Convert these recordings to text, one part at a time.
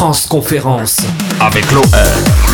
Transconférence avec l'OE.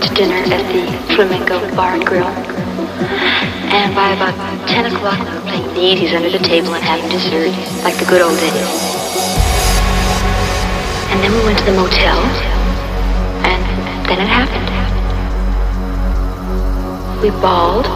To dinner at the Flamingo Bar and Grill. And by about 10 o'clock, we were playing the Easies under the table and having dessert, like the good old days. And then we went to the motel, and then it happened. We bawled,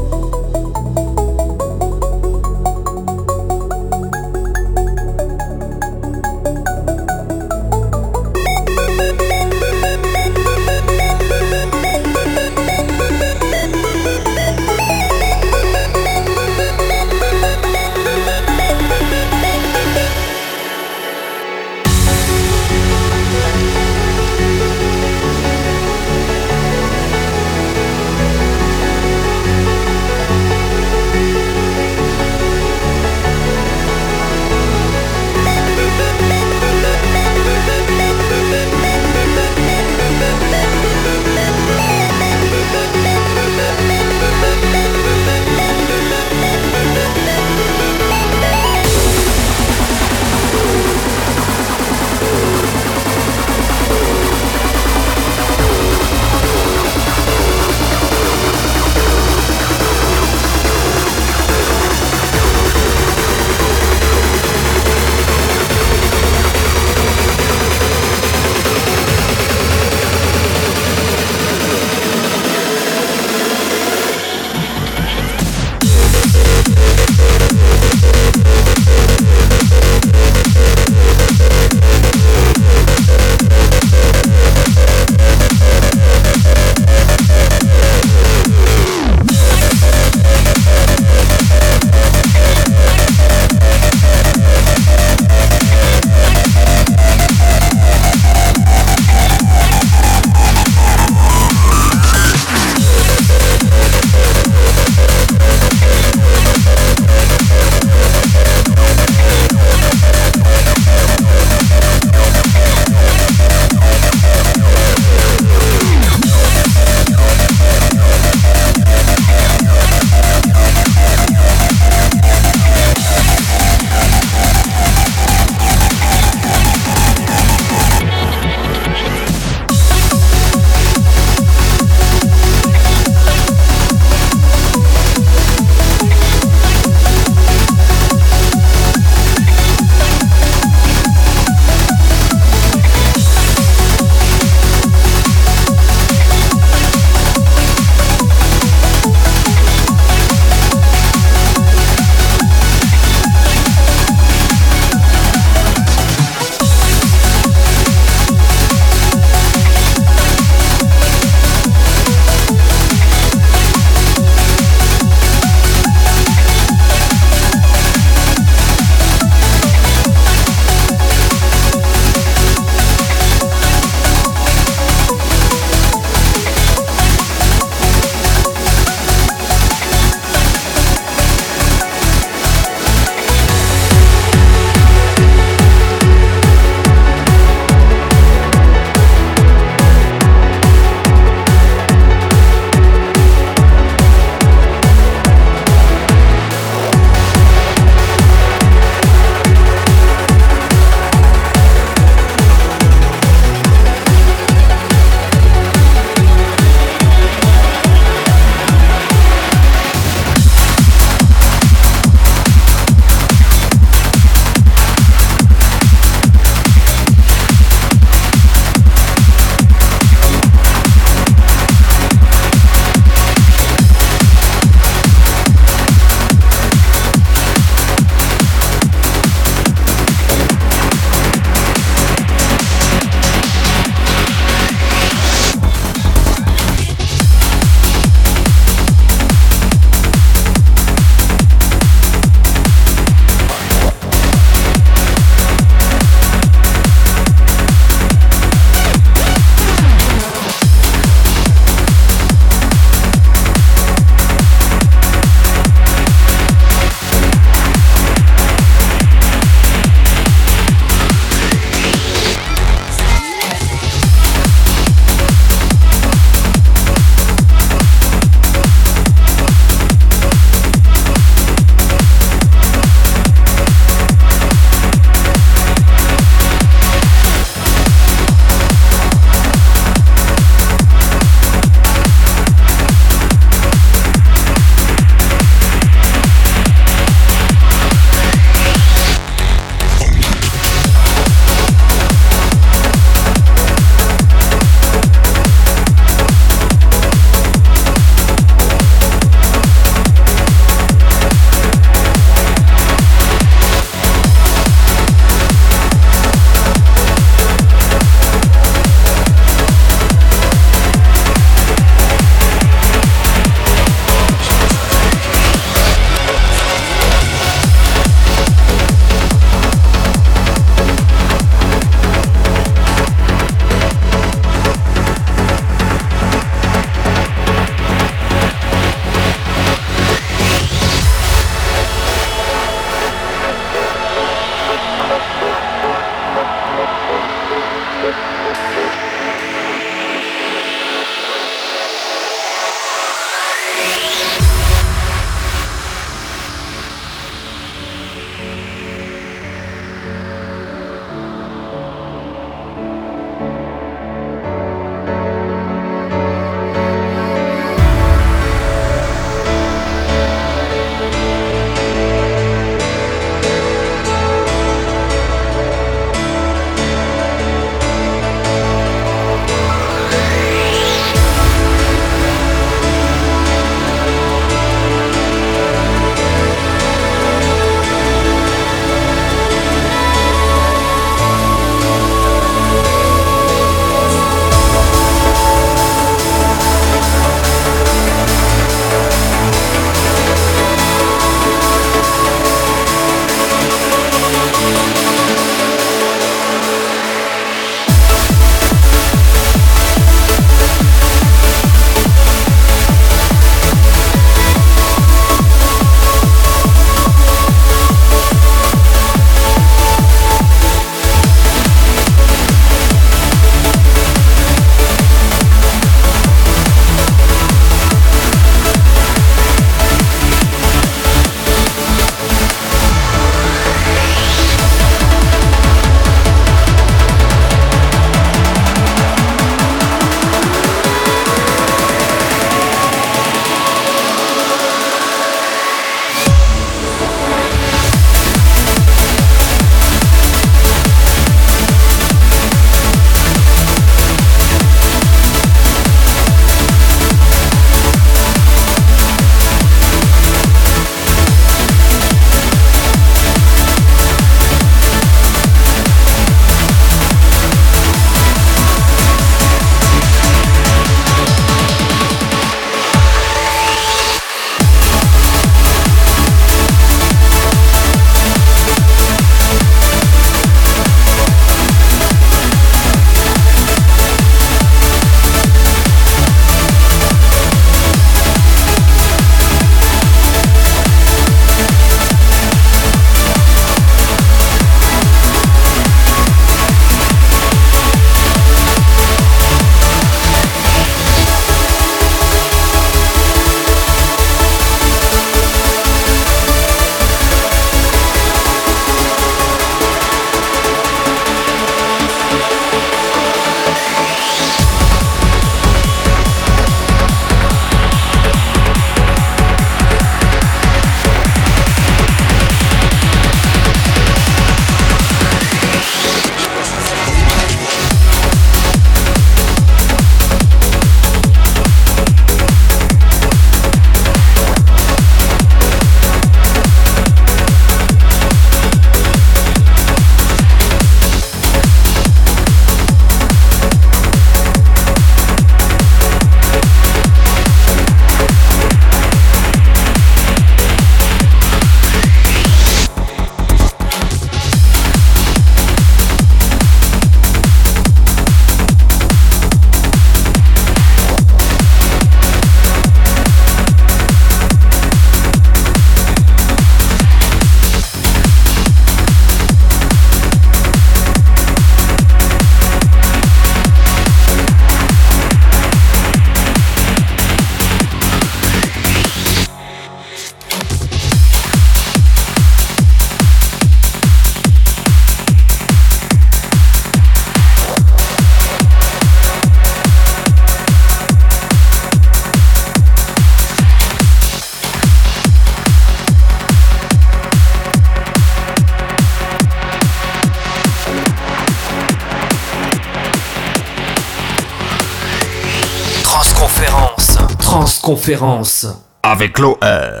Transconférence. Avec l'OR.